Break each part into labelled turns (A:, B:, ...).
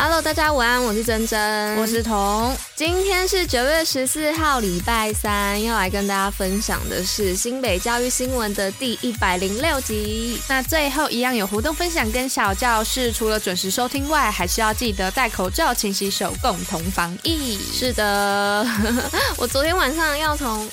A: Hello，大家午安，我是珍珍，
B: 我是彤。
A: 今天是九月十四号，礼拜三，要来跟大家分享的是新北教育新闻的第一百零六集。
B: 那最后一样有活动分享跟小教室，除了准时收听外，还是要记得戴口罩、勤洗手，共同防疫。
A: 是的，我昨天晚上要从。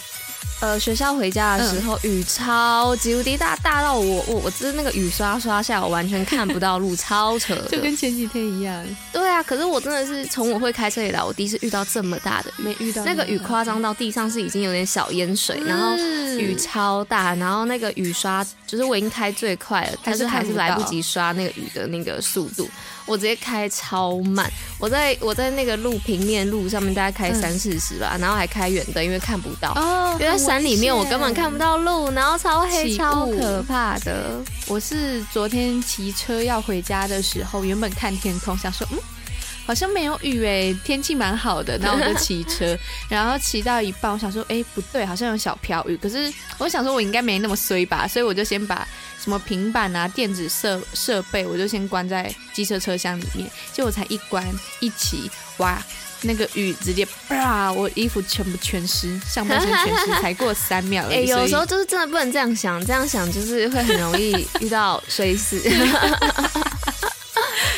A: 呃，学校回家的时候，嗯、雨超级无敌大，大到我我我就是那个雨刷刷下，我完全看不到路，超扯，
B: 就跟前几天一样。
A: 对啊，可是我真的是从我会开车以来，我第一次遇到这么大的雨，
B: 没遇到
A: 那个雨夸张到地上是已经有点小淹水，然后雨超大，然后那个雨刷就是我已经开最快了，但是还是来不及刷那个雨的那个速度。我直接开超慢，我在我在那个路平面路上面大概开三四十吧，嗯、然后还开远灯，因为看不到。哦，因为在山里面我根本看不到路，然后超黑超可怕的。
B: 我是昨天骑车要回家的时候，原本看天空想说，嗯，好像没有雨诶，天气蛮好的，然后我就骑车，然后骑到一半，我想说，哎、欸，不对，好像有小飘雨。可是我想说，我应该没那么衰吧，所以我就先把。什么平板啊，电子设设备，我就先关在机车车厢里面。结果我才一关一骑，哇，那个雨直接啪，我衣服全部全湿，上半身全湿，才过三秒而已。
A: 哎、欸，有时候就是真的不能这样想，这样想就是会很容易遇到水事。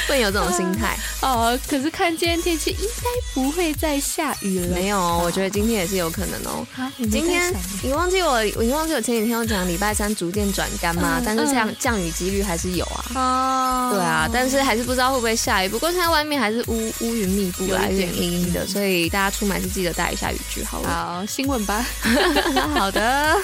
A: 会有这种心态
B: 哦，可是看今天天气，应该不会再下雨了。
A: 没有，我觉得今天也是有可能哦。今天你忘记我，你忘记我前几天有讲礼拜三逐渐转干吗？但是降降雨几率还是有啊。哦，对啊，但是还是不知道会不会下雨。不过现在外面还是乌乌云密布，有点阴阴的，所以大家出门是记得带一下雨具好了。
B: 好，新闻吧。
A: 好的。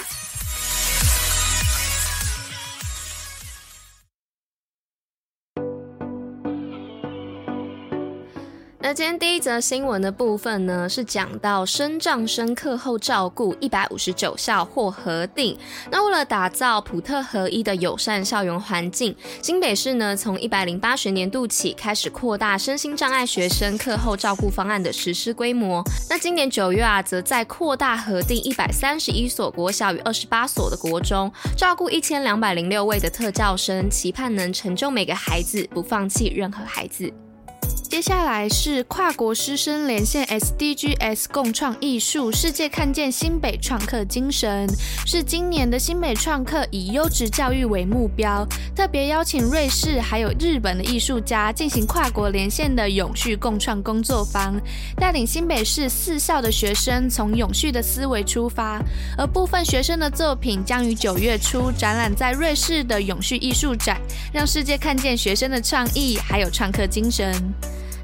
A: 那今天第一则新闻的部分呢，是讲到生障生课后照顾一百五十九校获核定。那为了打造普特合一的友善校园环境，新北市呢从一百零八学年度起开始扩大身心障碍学生课后照顾方案的实施规模。那今年九月啊，则在扩大核定一百三十一所国小与二十八所的国中，照顾一千两百零六位的特教生，期盼能成就每个孩子，不放弃任何孩子。
B: 接下来是跨国师生连线 SDGs 共创艺术，世界看见新北创客精神，是今年的新北创客以优质教育为目标，特别邀请瑞士还有日本的艺术家进行跨国连线的永续共创工作坊，带领新北市四校的学生从永续的思维出发，而部分学生的作品将于九月初展览在瑞士的永续艺术展，让世界看见学生的创意还有创客精神。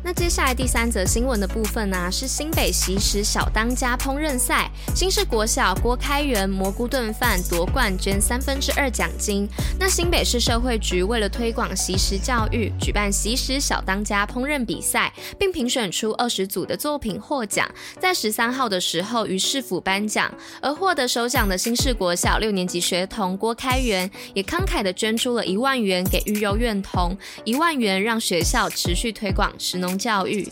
A: 那接下来第三则新闻的部分呢、是新北习食小当家烹饪赛，新市国小郭开元蘑菇炖饭夺冠，捐三分之二奖金。那新北市社会局为了推广习食教育，举办习食小当家烹饪比赛，并评选出二十组的作品获奖，在十三号的时候于市府颁奖。而获得首奖的新市国小六年级学童郭开元，也慷慨地捐出了一万元给育幼院童，一万元让学校持续推广食农。教育，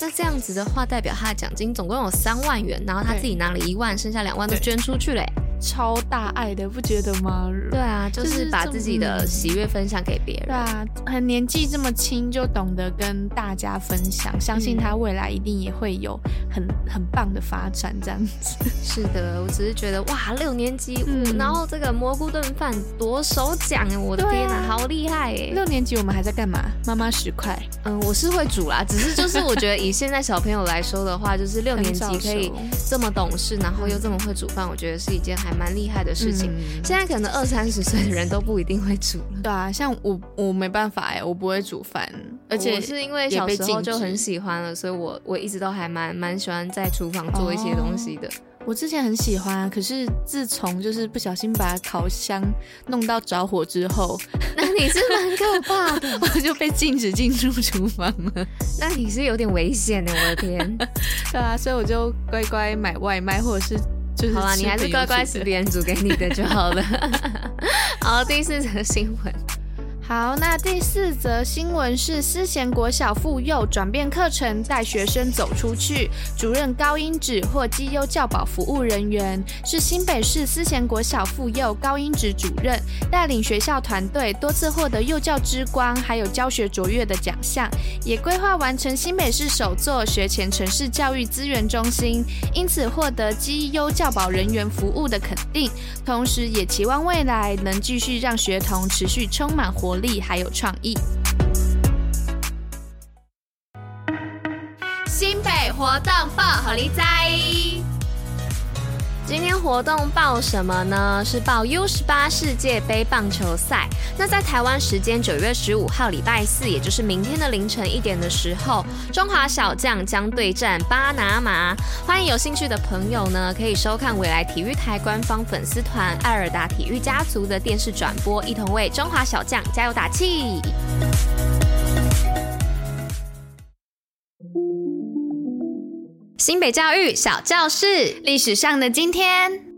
A: 那这样子的话，代表他的奖金总共有三万元，然后他自己拿了一万，剩下两万都捐出去了。
B: 超大爱的，不觉得吗？
A: 对啊，就是把自己的喜悦分享给别人。
B: 对啊，很年纪这么轻就懂得跟大家分享，相信他未来一定也会有很很棒的发展。这样子。
A: 是的，我只是觉得哇，六年级，嗯，然后这个蘑菇炖饭夺首奖，我的天哪，啊、好厉害哎！
B: 六年级我们还在干嘛？妈妈十块。
A: 嗯，我是会煮啦，只是就是我觉得以现在小朋友来说的话，就是六年级可以这么懂事，然后又这么会煮饭，我觉得是一件还。蛮厉害的事情，嗯、现在可能二三十岁的人都不一定会煮
B: 了。对啊，像我，我没办法哎，我不会煮饭，而且
A: 是因为小时候就很喜欢了，所以我我一直都还蛮蛮喜欢在厨房做一些东西的。哦、
B: 我之前很喜欢，可是自从就是不小心把烤箱弄到着火之后，
A: 那你是蛮可怕的，
B: 我就被禁止进入厨房了。
A: 那你是有点危险的，我的天。
B: 对啊，所以我就乖乖买外卖或者是。
A: 好吧，你还是乖乖吃别人煮给你的就好了。好，第四则新闻。
B: 好，那第四则新闻是思贤国小妇幼转变课程，带学生走出去。主任高英芷获绩优教保服务人员，是新北市思贤国小妇幼高英子主任带领学校团队多次获得幼教之光，还有教学卓越的奖项，也规划完成新北市首座学前城市教育资源中心，因此获得绩优教保人员服务的肯定。同时，也期望未来能继续让学童持续充满活力。力还有创意。
A: 新北活动爆好力在。今天活动报什么呢？是报 U 十八世界杯棒球赛。那在台湾时间九月十五号礼拜四，也就是明天的凌晨一点的时候，中华小将将对战巴拿马。欢迎有兴趣的朋友呢，可以收看未来体育台官方粉丝团爱尔达体育家族的电视转播，一同为中华小将加油打气。新北教育小教室，历史上的今天。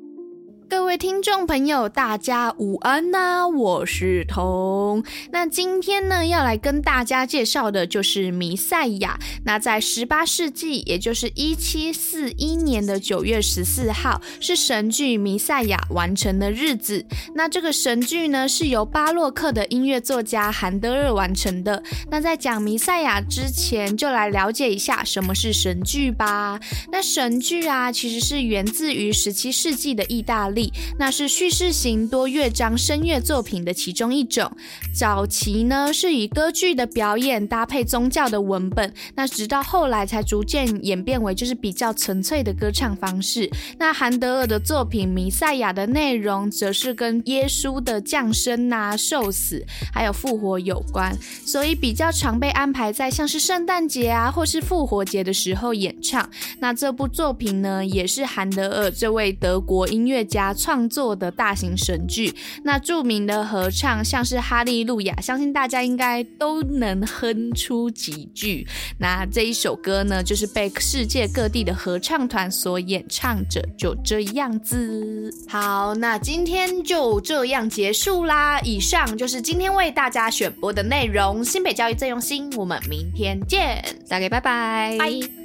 B: 各位听众朋友，大家午安呐、我是彤。那今天呢，要来跟大家介绍的就是弥赛亚。那在十八世纪，也就是一七四一年的九月十四号，是神剧《弥赛亚》完成的日子。那这个神剧呢，是由巴洛克的音乐作家韩德尔完成的。那在讲弥赛亚之前，就来了解一下什么是神剧吧。那神剧啊，其实是源自于十七世纪的意大利。那是叙事型多乐章声乐作品的其中一种。早期呢，是以歌剧的表演搭配宗教的文本，那直到后来才逐渐演变为就是比较纯粹的歌唱方式。那韩德尔的作品《弥赛亚》的内容，则是跟耶稣的降生啊、受死还有复活有关，所以比较常被安排在像是圣诞节啊或是复活节的时候演唱。那这部作品呢，也是韩德尔这位德国音乐家。创作的大型神剧，那著名的合唱像是《哈利路亚》，相信大家应该都能哼出几句。那这一首歌呢，就是被世界各地的合唱团所演唱着，就这样子。好，那今天就这样结束啦。以上就是今天为大家选播的内容。新北教育最用心，我们明天见，大家拜拜，拜。